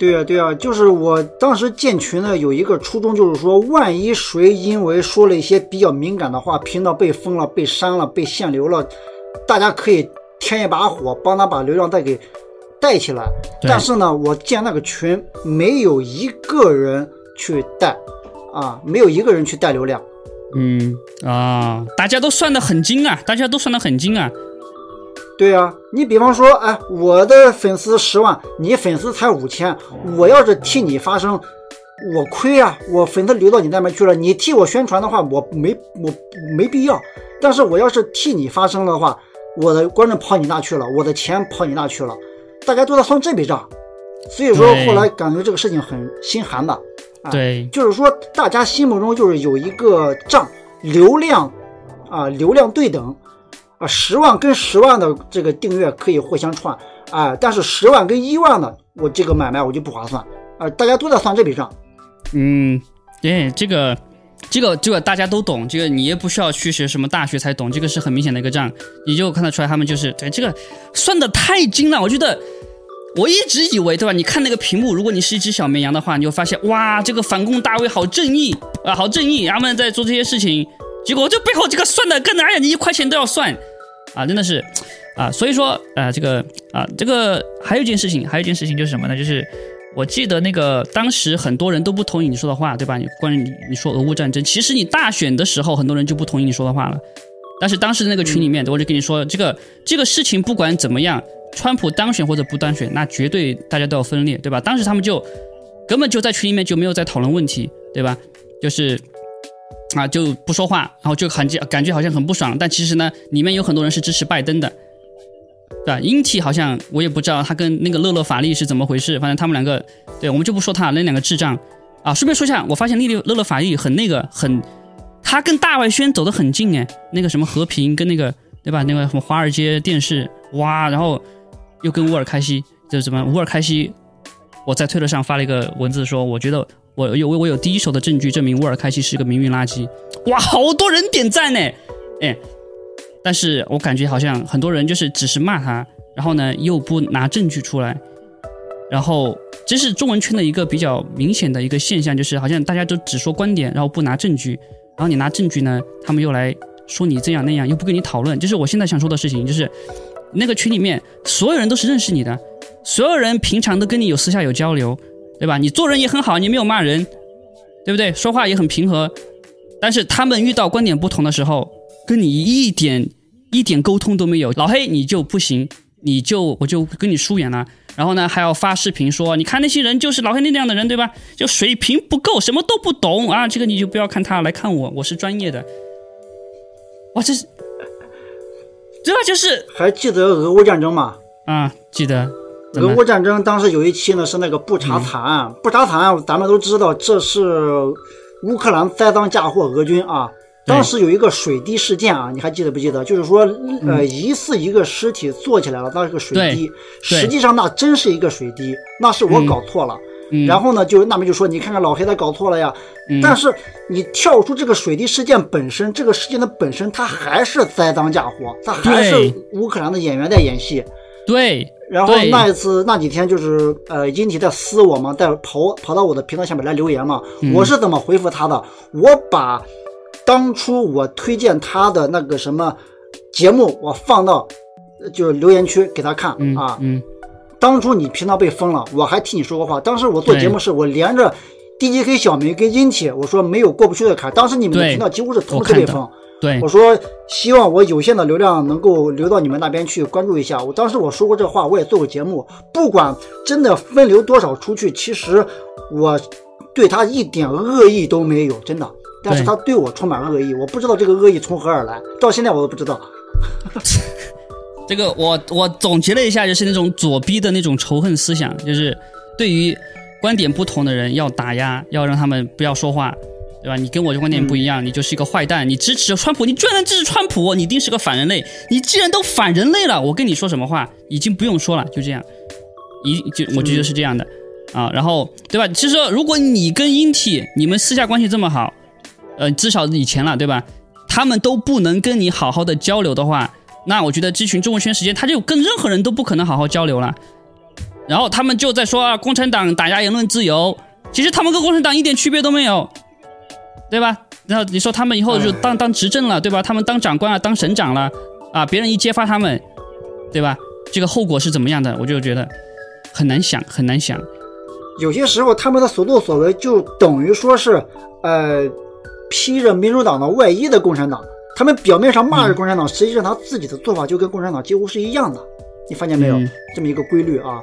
对呀，对呀，就是我当时建群呢，有一个初衷，就是说，万一谁因为说了一些比较敏感的话，频道被封了、被删了、被限流了，大家可以添一把火，帮他把流量带给带起来。但是呢，我建那个群，没有一个人去带，啊，没有一个人去带流量。嗯啊，大家都算得很精啊，大家都算得很精啊。对呀，你比方说，哎，我的粉丝十万，你粉丝才五千，我要是替你发声，我亏啊！我粉丝流到你那边去了，你替我宣传的话，我没我没必要。但是我要是替你发声的话，我的观众跑你那去了，我的钱跑你那去了，大家都在算这笔账。所以说后来感觉这个事情很心寒的，对，就是说大家心目中就是有一个账，流量啊，流量对等。啊，十万跟十万的这个订阅可以互相串，哎，但是十万跟一万的，我这个买卖我就不划算，啊，大家都在算这笔账。嗯，对，这个，这个，这个大家都懂，这个你也不需要去学什么大学才懂，这个是很明显的一个账，你就看得出来他们就是对这个算的太精了。我觉得我一直以为，对吧？你看那个屏幕，如果你是一只小绵羊的话，你就发现哇，这个反攻大卫好正义啊，好正义，他们在做这些事情，结果这背后这个算的更哎呀，你一块钱都要算。啊，真的是，啊，所以说，啊，这个，啊，这个还有一件事情，还有一件事情就是什么呢？就是我记得那个当时很多人都不同意你说的话，对吧？你关于你你说俄乌战争，其实你大选的时候很多人就不同意你说的话了。但是当时那个群里面，我就跟你说，这个这个事情不管怎么样，川普当选或者不当选，那绝对大家都要分裂，对吧？当时他们就根本就在群里面就没有在讨论问题，对吧？就是。啊，就不说话，然后就感感觉好像很不爽，但其实呢，里面有很多人是支持拜登的，对吧？英体好像我也不知道他跟那个乐乐法利是怎么回事，反正他们两个，对我们就不说他那两个智障啊。顺便说一下，我发现丽丽乐乐法利很那个，很他跟大外宣走得很近哎，那个什么和平跟那个对吧？那个什么华尔街电视哇，然后又跟乌尔开西，就是什么乌尔开西，我在推特上发了一个文字说，我觉得我有我有第一手的证据证明乌尔开西是个民运垃圾，哇，好多人点赞呢，哎，但是我感觉好像很多人就是只是骂他，然后呢又不拿证据出来，然后这是中文圈的一个比较明显的一个现象，就是好像大家都只说观点，然后不拿证据。然后你拿证据呢，他们又来说你这样那样，又不跟你讨论。就是我现在想说的事情，就是那个群里面所有人都是认识你的，所有人平常都跟你有私下有交流，对吧？你做人也很好，你没有骂人，对不对？说话也很平和。但是他们遇到观点不同的时候，跟你一点一点沟通都没有。老黑你就不行，你就我就跟你疏远了。然后呢，还要发视频说，你看那些人就是老黑那样的人，对吧？就水平不够，什么都不懂啊！这个你就不要看他，来看我，我是专业的。哇，这是，对吧？就是还记得俄乌战争吗？啊，记得。俄乌战争当时有一期呢，是那个布查惨案。布查惨案，咱们都知道，这是乌克兰栽赃嫁祸俄军啊。当时有一个水滴事件啊，你还记得不记得？就是说，呃，疑似一个尸体坐起来了，那是个水滴，实际上那真是一个水滴，那是我搞错了。然后呢，就那边就说，你看看老黑他搞错了呀。但是你跳出这个水滴事件本身，这个事件的本身，它还是栽赃嫁祸，它还是乌克兰的演员在演戏。对。然后那一次那几天就是呃，英体在撕我嘛，在跑跑到我的频道下面来留言嘛，我是怎么回复他的？我把。当初我推荐他的那个什么节目，我放到就是留言区给他看啊。嗯。当初你频道被封了，我还替你说过话。当时我做节目是我连着 DJK 小明跟英铁，我说没有过不去的坎。当时你们的频道几乎是同时被封。对。我说希望我有限的流量能够流到你们那边去关注一下。我当时我说过这话，我也做过节目。不管真的分流多少出去，其实我对他一点恶意都没有，真的。但是他对我充满恶意，我不知道这个恶意从何而来，到现在我都不知道。这个我我总结了一下，就是那种左逼的那种仇恨思想，就是对于观点不同的人要打压，要让他们不要说话，对吧？你跟我的观点不一样，你就是一个坏蛋，你支持川普，你居然能支持川普，你一定是个反人类。你既然都反人类了，我跟你说什么话已经不用说了，就这样，一就我觉得是这样的啊。然后对吧？其实说如果你跟英体你们私下关系这么好。呃，至少以前了，对吧？他们都不能跟你好好的交流的话，那我觉得这群中文圈时间，他就跟任何人都不可能好好交流了。然后他们就在说啊，共产党打压言论自由，其实他们跟共产党一点区别都没有，对吧？然后你说他们以后就当当执政了，对吧？他们当长官了，当省长了，啊，别人一揭发他们，对吧？这个后果是怎么样的？我就觉得很难想，很难想。有些时候他们的所作所为就等于说是，呃。披着民主党的外衣的共产党，他们表面上骂着共产党，实际上他自己的做法就跟共产党几乎是一样的。你发现没有这么一个规律啊？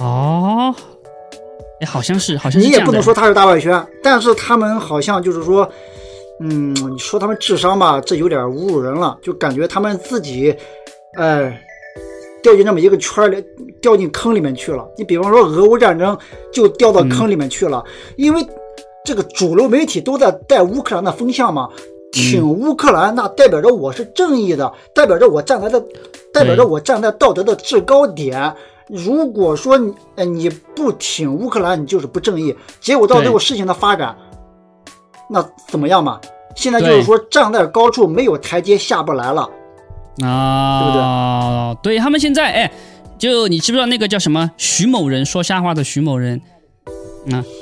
哦，哎，好像是，好像你也不能说他是大外宣，但是他们好像就是说，嗯，你说他们智商吧，这有点侮辱人了，就感觉他们自己，哎，掉进这么一个圈里，掉进坑里面去了。你比方说俄乌战争，就掉到坑里面去了，因为。这个主流媒体都在带乌克兰的风向嘛，挺乌克兰，那代表着我是正义的，代表着我站在的，代表着我站在道德的制高点。如果说你你不挺乌克兰，你就是不正义。结果到最后事情的发展，那怎么样嘛？现在就是说站在高处没有台阶下不来了啊，对不对？对他们现在哎，就你知不知道那个叫什么徐某人说瞎话的徐某人啊？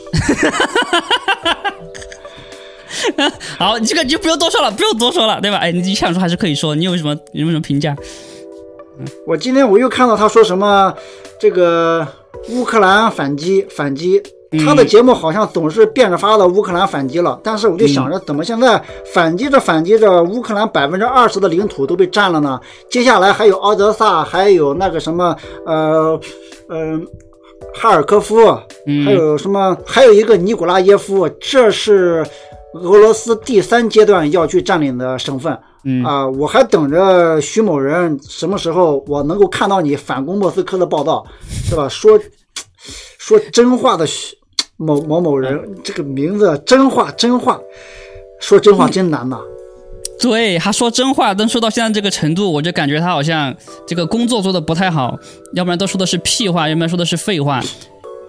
好，你这个你就不用多说了，不用多说了，对吧？哎，你想说还是可以说，你有什么有什么评价？嗯，我今天我又看到他说什么，这个乌克兰反击反击，他的节目好像总是变着法的乌克兰反击了，但是我就想着，怎么现在反击着反击着，乌克兰百分之二十的领土都被占了呢？接下来还有敖德萨，还有那个什么，呃，嗯。哈尔科夫，还有什么？还有一个尼古拉耶夫，这是俄罗斯第三阶段要去占领的省份。啊，我还等着徐某人什么时候我能够看到你反攻莫斯科的报道，是吧？说说真话的徐某某某人，这个名字真话真话，说真话真难呐。对，他说真话，但说到现在这个程度，我就感觉他好像这个工作做的不太好，要不然都说的是屁话，要不然说的是废话。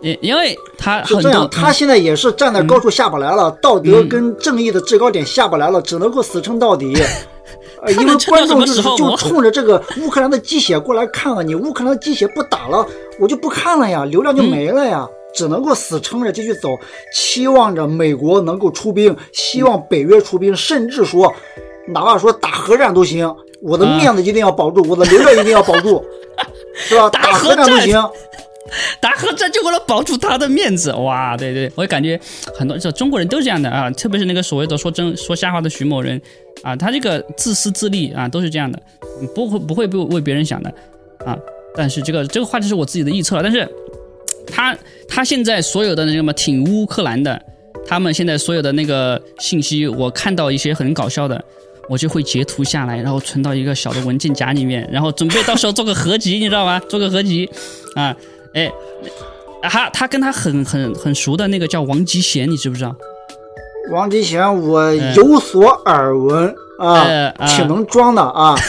因因为他很多是这样，，他现在也是站在高处下不来了，道德跟正义的制高点下不来了，只能够死撑到底。呃，因为观众就是就冲着这个乌克兰的鸡血过来看了，你乌克兰的鸡血不打了，我就不看了呀，流量就没了呀，只能够死撑着继续走，期望着美国能够出兵，希望北约出兵，甚至说，哪怕说打核战都行，我的啊面子一定要保住，我的流量一定要保住，是吧？打核战都行。打核战就为了保住他的面子，哇，对对，我也感觉很多这中国人都这样的啊，特别是那个所谓的说真说瞎话的徐某人啊，他这个自私自利啊，都是这样的，不会不会不为别人想的啊。但是这个这个话题是我自己的臆测，但是他他现在所有的那个什么挺乌克兰的，他们现在所有的那个信息，我看到一些很搞笑的。我就会截图下来，然后存到一个小的文件夹里面，然后准备到时候做个合集，你知道吗？做个合集，啊，哎，他他跟他很很很熟的那个叫王吉贤，你知不知道？王吉贤，我有所耳闻啊，挺能装的啊。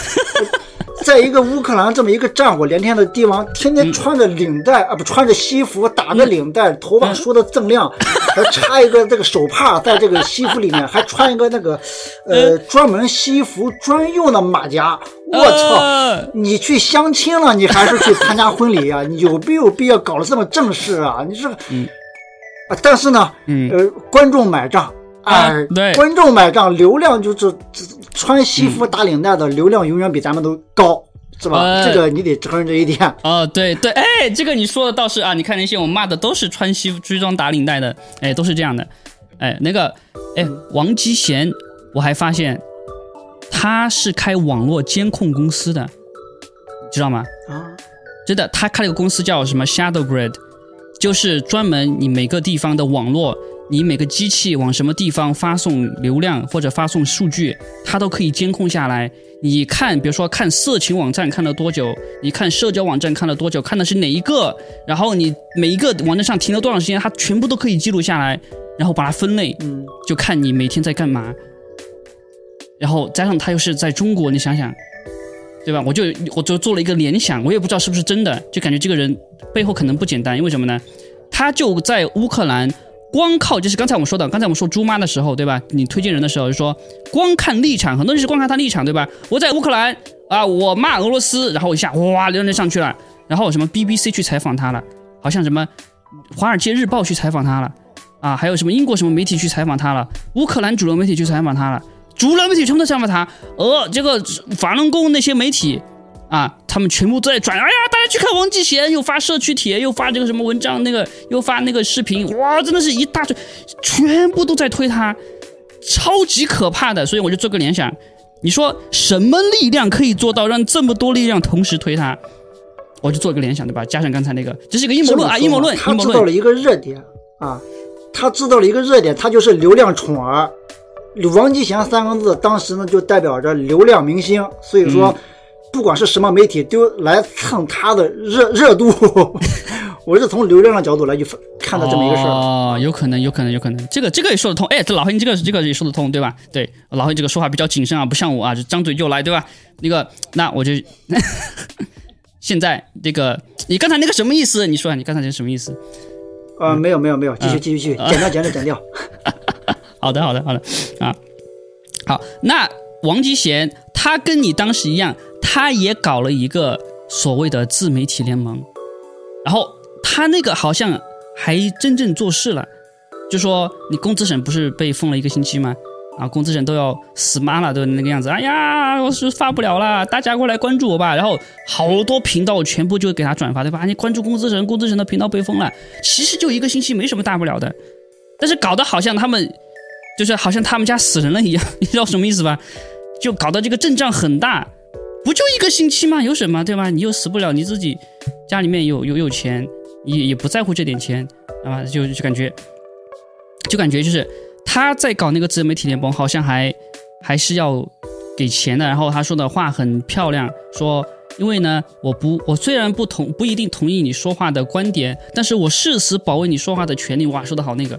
在一个乌克兰这么一个战火连天的帝王，天天穿着领带、啊，不穿着西服，打着领带，头发梳的锃亮，还插一个这个手帕在这个西服里面，还穿一个那个呃专门西服专用的马甲。我操！呃你去相亲了，你还是去参加婚礼啊？你有没有必要搞得这么正式啊？你这个，啊，但是呢，嗯呃，观众买账，啊哎，对观众买账，流量就是这穿西服打领带的流量永远比咱们都高，是吧？呃这个你得承认这一点。哦，对对，哎，这个你说的倒是啊，你看那些我骂的都是穿西服追装打领带的，哎，都是这样的，哎，那个，哎，王吉贤，我还发现他是开网络监控公司的，你知道吗？啊，真的，他开了个公司叫什么 Shadow Grid，就是专门你每个地方的网络，你每个机器往什么地方发送流量或者发送数据，它都可以监控下来。你看，比如说看色情网站看了多久，你看社交网站看了多久，看的是哪一个，然后你每一个网站上停了多长时间，它全部都可以记录下来，然后把它分类，嗯，就看你每天在干嘛。然后加上他又是在中国，你想想，对吧？我就我就做了一个联想，我也不知道是不是真的，就感觉这个人背后可能不简单，因为什么呢？他就在乌克兰，光靠就是刚才我们说的，刚才我们说猪妈的时候，对吧？你推荐人的时候就说，光看立场，很多人是光看他立场，对吧？我在乌克兰啊，我骂俄罗斯，然后一下哇，流量就上去了，然后什么 BBC 去采访他了，好像什么《华尔街日报》去采访他了。啊，还有什么英国什么媒体去采访他了，乌克兰主流媒体去采访他了，主流媒体全部都采访他，呃，这个法轮功那些媒体啊，他们全部都在转，哎呀，大家去看王继贤，又发社区帖，又发这个什么文章，那个又发那个视频，哇，真的是一大堆，全部都在推他，超级可怕的，所以我就做个联想，你说什么力量可以做到让这么多力量同时推他？我就做个联想，对吧？加上刚才那个，这是一个阴谋论啊，阴谋论，他阴谋论知道了一个热点啊，他知道了一个热点，他就是流量宠儿。王吉祥三个字，当时呢就代表着流量明星，所以说，不管是什么媒体都来蹭他的热热度。我是从流量的角度来去看到这么一个事儿。哦，有可能，有可能，有可能，这个这个也说得通。哎，这老黑，你这个这个也说得通，对吧？对，老黑这个说话比较谨慎啊，不像我啊，就张嘴就来，对吧？那个，那我就 现在这个，你刚才那个什么意思？你说你刚才那个什么意思？呃，没有没有没有，继续继续继续，剪掉剪掉剪掉。好的，好的，好的啊。好，那王吉贤他跟你当时一样，他也搞了一个所谓的自媒体联盟，然后他那个好像还真正做事了，就说你工资省不是被封了一个星期吗？啊，工资省都要死妈了，都那个样子。哎呀，我是发不了了，大家过来关注我吧。然后好多频道全部就给他转发，对吧？你关注工资省，工资省的频道被封了。其实就一个星期，没什么大不了的。但是搞得好像他们就是好像他们家死人了一样，你知道什么意思吧？就搞得这个阵仗很大，不就一个星期吗？有什么对吧？你又死不了，你自己家里面有有有钱，也也不在乎这点钱啊，就就感觉就感觉就是他在搞那个自媒体联盟，好像还还是要给钱的。然后他说的话很漂亮，说因为呢，我不我虽然不同不一定同意你说话的观点，但是我誓死保卫你说话的权利。哇，说的好那个。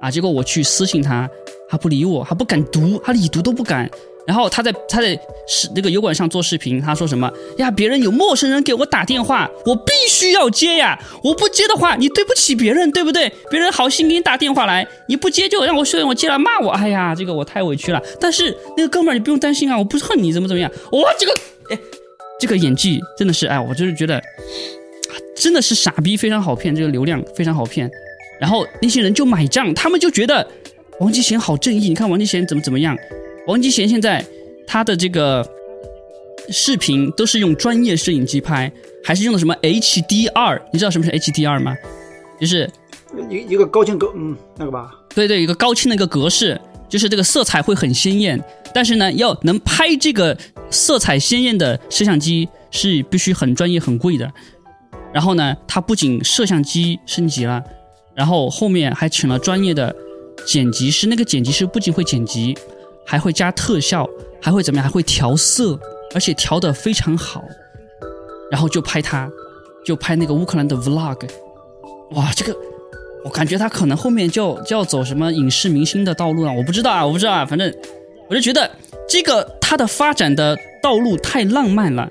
啊，结果我去私信他，他不理我，他不敢读，他已读都不敢。然后他在他在视那个油管上做视频，他说什么呀？别人有陌生人给我打电话，我必须要接呀！我不接的话，你对不起别人，对不对？别人好心给你打电话来，你不接就让我睡我接了骂我，哎呀，这个我太委屈了。但是那个哥们儿，你不用担心啊，我不是恨你怎么怎么样。哇，这个哎，这个演技真的是哎，我就是觉得真的是傻逼，非常好骗，这个流量非常好骗。然后那些人就买账，他们就觉得王吉贤好正义，你看王吉贤怎么怎么样。王吉贤现在他的这个视频都是用专业摄影机拍，还是用的什么 HDR？你知道什么是 HDR 吗？就是一一个高清格，嗯，那个吧？对对，一个高清的一个格式，就是这个色彩会很鲜艳。但是呢，要能拍这个色彩鲜艳的摄像机是必须很专业、很贵的。然后呢，他不仅摄像机升级了，然后后面还请了专业的剪辑师。那个剪辑师不仅会剪辑。还会加特效，还会怎么样？还会调色，而且调的非常好。然后就拍他，就拍那个乌克兰的 vlog。哇，这个我感觉他可能后面就就要走什么影视明星的道路了。我不知道啊，我不知道啊。反正我就觉得这个他的发展的道路太浪漫了。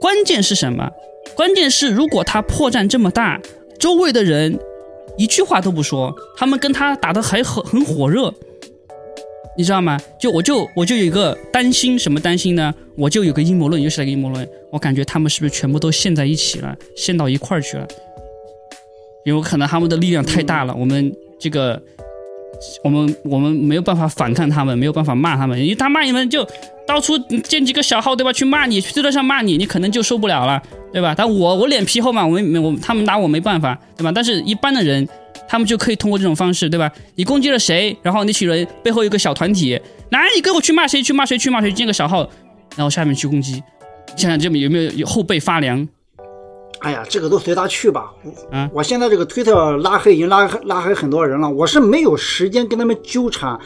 关键是什么？关键是如果他破绽这么大，周围的人一句话都不说，他们跟他打的还很很火热。你知道吗？就我就我就有一个担心，什么担心呢？我就有个阴谋论，又是那个阴谋论。我感觉他们是不是全部都陷在一起了，陷到一块儿去了？有可能他们的力量太大了，我们这个，我们我们没有办法反抗他们，没有办法骂他们，因为他骂你们就到处建几个小号，对吧？去骂你，去推特上骂你，你可能就受不了了，对吧？但我我脸皮厚嘛，我没我他们拿我没办法，对吧？但是一般的人。他们就可以通过这种方式，对吧？你攻击了谁，然后那群人背后有个小团体，来，你跟我去骂谁，去骂谁，去骂谁，建个小号，然后下面去攻击。想想这么有没有有后背发凉？哎呀，这个都随他去吧。嗯，我现在这个推特拉黑已经拉拉黑很多人了，我是没有时间跟他们纠缠。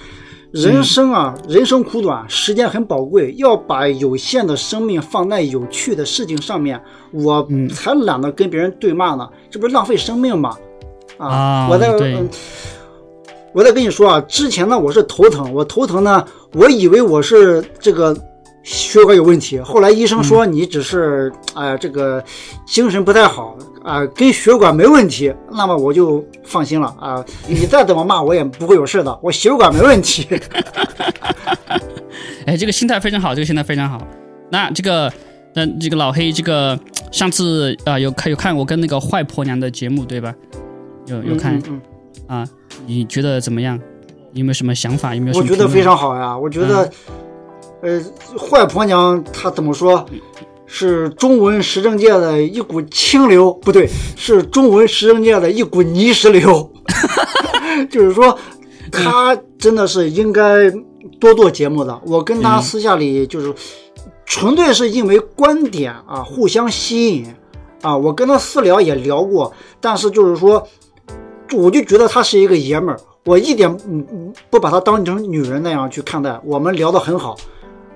人生啊，人生苦短，时间很宝贵，要把有限的生命放在有趣的事情上面。我才懒得跟别人对骂呢，这不是浪费生命吗？啊，我在，我在跟你说啊，之前呢我是头疼，我头疼呢，我以为我是这个血管有问题，后来医生说你只是哎这个精神不太好啊，跟血管没问题，那么我就放心了啊，你再怎么骂我也不会有事的，我血管没问题。哎，这个心态非常好，这个心态非常好。那这个，那这个老黑，这个上次啊有看有看我跟那个坏婆娘的节目对吧？有有看，啊，你觉得怎么样？有没有什么想法？有没有？我觉得非常好呀！我觉得，呃，坏婆娘她怎么说？是中文时政界的一股清流，不对，是中文时政界的一股泥石流。就是说，她真的是应该多做节目的。我跟她私下里就是，纯粹是因为观点啊互相吸引啊。我跟她私聊也聊过，但是就是说。我就觉得他是一个爷们儿，我一点嗯嗯不把他当成女人那样去看待。我们聊得很好，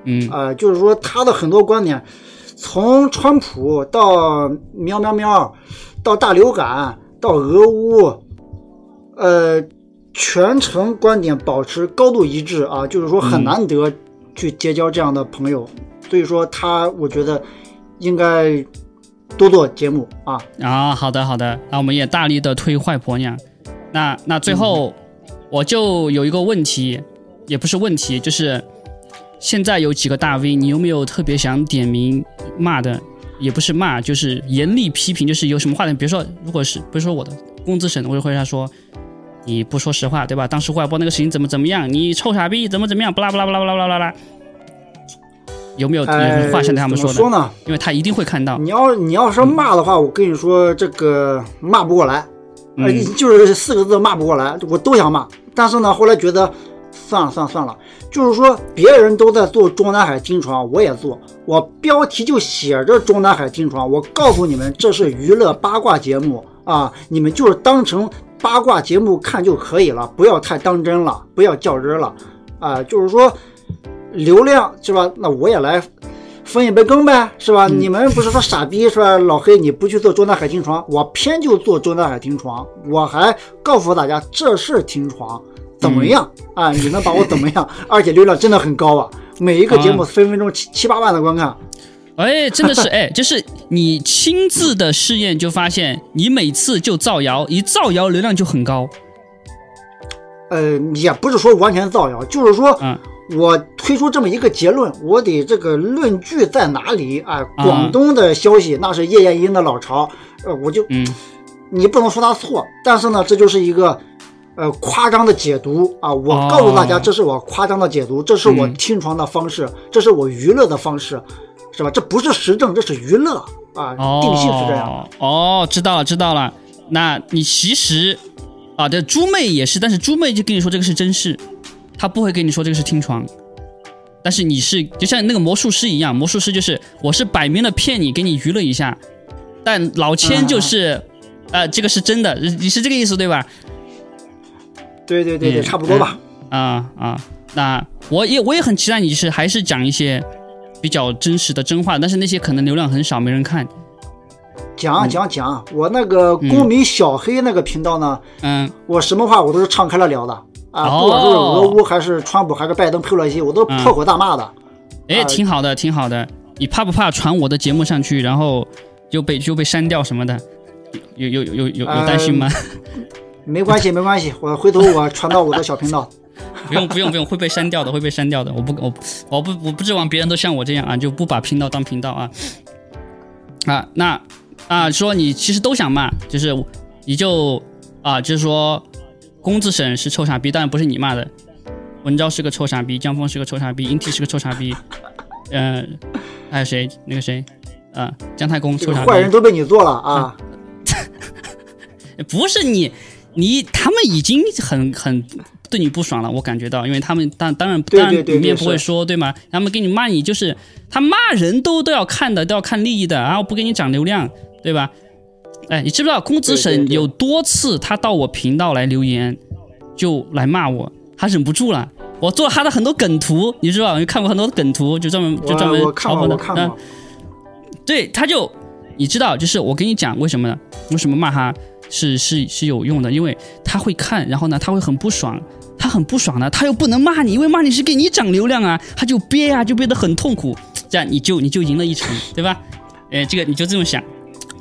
嗯啊，就是说他的很多观点，从川普到喵喵喵，到大流感，到俄乌，呃，全程观点保持高度一致啊，就是说很难得去结交这样的朋友，所以说他我觉得应该。多做节目啊啊！好的好的，那我们也大力的推坏婆娘。那那最后我就有一个问题，也不是问题，就是现在有几个大 V，你有没有特别想点名骂的？也不是骂，就是严厉批评，就是有什么话呢？比如说，如果是不是说我的工资省，我就会他说你不说实话，对吧？当时外播那个事情怎么怎么样？你臭傻逼，怎么怎么样？不啦不啦不啦不啦不啦不啦。有没有话想对他们说的说呢？因为他一定会看到。你要你要说骂的话，我跟你说这个骂不过来，呃，就是四个字骂不过来，我都想骂。但是呢，后来觉得算了算了算了，就是说别人都在做中南海听床，我也做。我标题就写着中南海听床，我告诉你们这是娱乐八卦节目啊，你们就是当成八卦节目看就可以了，不要太当真了，不要较真了啊，就是说。流量是吧？那我也来分一杯羹呗，是吧？你们不是说傻逼是吧？老黑你不去做中南海听床，我偏就做中南海听床，我还告诉大家这是听床怎么样啊？你能把我怎么样？而且流量真的很高啊，每一个节目分分钟七七八万的观看。哎，真的是 哎，就是你亲自的试验就发现，你每次就造谣，一造谣流量就很高。呃，也不是说完全造谣，就是说，嗯我推出这么一个结论，我得这个论据在哪里？哎，啊广东的消息那是叶剑英的老巢，呃，我就嗯你不能说他错，但是呢，这就是一个呃夸张的解读啊！我哦告诉大家，这是我夸张的解读，这是我嗯听床的方式，这是我娱乐的方式，是吧？这不是实证，这是娱乐啊！哦，定性是这样的。哦，知道了知道了。那你其实啊，这猪妹也是，但是猪妹就跟你说这个是真事，她不会跟你说这个是听床。但是你是就像那个魔术师一样，魔术师就是我是摆明了骗你，给你娱乐一下。但老千就是，呃，这个是真的，你是这个意思对吧？对对对对，嗯差不多吧。啊啊，那我也我也很期待你是还是讲一些比较真实的真话，但是那些可能流量很少，没人看。讲讲讲，我那个公民小黑那个频道呢，嗯，我什么话我都是敞开了聊的啊，哦不管是俄乌还是川普还是拜登、佩洛西，我都嗯破口大骂的。哎，啊挺好的，挺好的。你怕不怕传我的节目上去，然后就被就被删掉什么的？有有有有有有担心吗？没关系，没关系，我回头我传到我的小频道。不用不用不用，会被删掉的，会被删掉的。我不我我不我不指望别人都像我这样啊，就不把频道当频道啊。啊，那啊说你其实都想骂，就是你就啊就是说，公子沈是臭傻逼，当然不是你骂的。文昭是个臭傻逼，江峰是个臭傻逼，英 T 是个臭傻逼，嗯、还有谁？那个谁？啊，姜太公臭傻逼。坏人都被你做了啊！不是你，你他们已经很很对你不爽了，我感觉到，因为他们当当然对当然对对对你也不会说对吗？他们给你骂你就是他骂人都都要看的，都要看利益的，然后不给你涨流量，对吧？哎，你知不知道公子对对对沈有多次他到我频道来留言，就来骂我，他忍不住了。我做了他的很多梗图，你知道，你看过很多梗图，就专门就专门嘲讽的。嗯。对，他就你知道，就是我跟你讲为什么呢？为什么骂他是是是有用的？因为他会看，然后呢，他会很不爽，他很不爽呢，他又不能骂你，因为骂你是给你涨流量啊，他就憋啊，就憋得很痛苦，这样你就你就赢了一场，对吧？哎，这个你就这么想，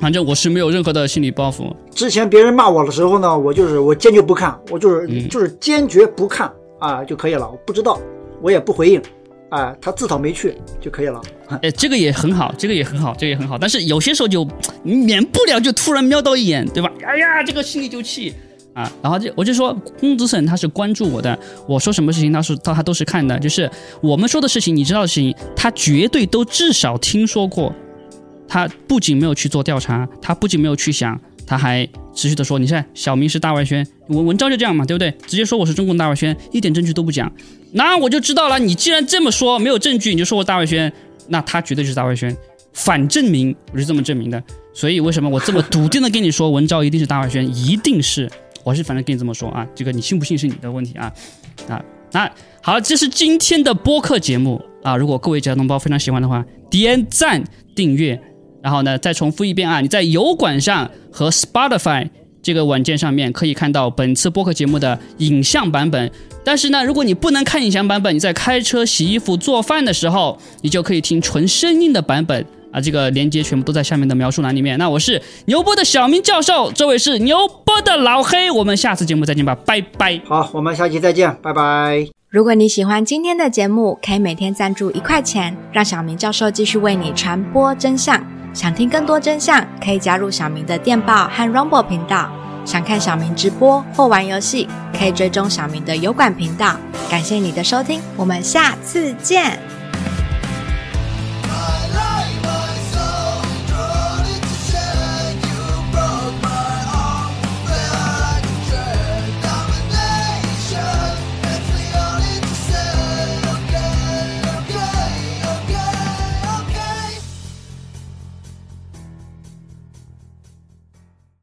反正我是没有任何的心理包袱。之前别人骂我的时候呢，我就是我坚决不看，我就是、嗯就是坚决不看啊就可以了。我不知道，我也不回应，啊，他自讨没趣就可以了。哎，这个也很好，这个也很好，这个也很好。但是有些时候就免不了就突然瞄到一眼，对吧？哎呀，这个心里就气啊。然后就我就说，公子沈他是关注我的，我说什么事情他是他他都是看的，就是我们说的事情，你知道的事情，他绝对都至少听说过。他不仅没有去做调查，他不仅没有去想，他还持续的说：“你看，小明是大外宣，文文章就这样嘛，对不对？直接说我是中共大外宣，一点证据都不讲。那我就知道了，你既然这么说，没有证据你就说我大外宣，那他绝对是大外宣。反证明我是这么证明的。所以为什么我这么笃定的跟你说文昭一定是大外宣，一定是，我是反正跟你这么说啊，这个你信不信是你的问题啊啊那好，这是今天的播客节目啊。如果各位家同胞非常喜欢的话，点赞订阅。然后呢，再重复一遍啊！你在油管上和 Spotify 这个软件上面可以看到本次播客节目的影像版本。但是呢，如果你不能看影像版本，你在开车、洗衣服、做饭的时候，你就可以听纯声音的版本啊！这个连接全部都在下面的描述栏里面。那我是牛波的小明教授，这位是牛波的老黑，我们下次节目再见吧，拜拜。好，我们下期再见，拜拜。如果你喜欢今天的节目，可以每天赞助一块钱，让小明教授继续为你传播真相。想听更多真相，可以加入小明的电报和 Rumble 频道。想看小明直播或玩游戏，可以追踪小明的油管频道。感谢你的收听，我们下次见。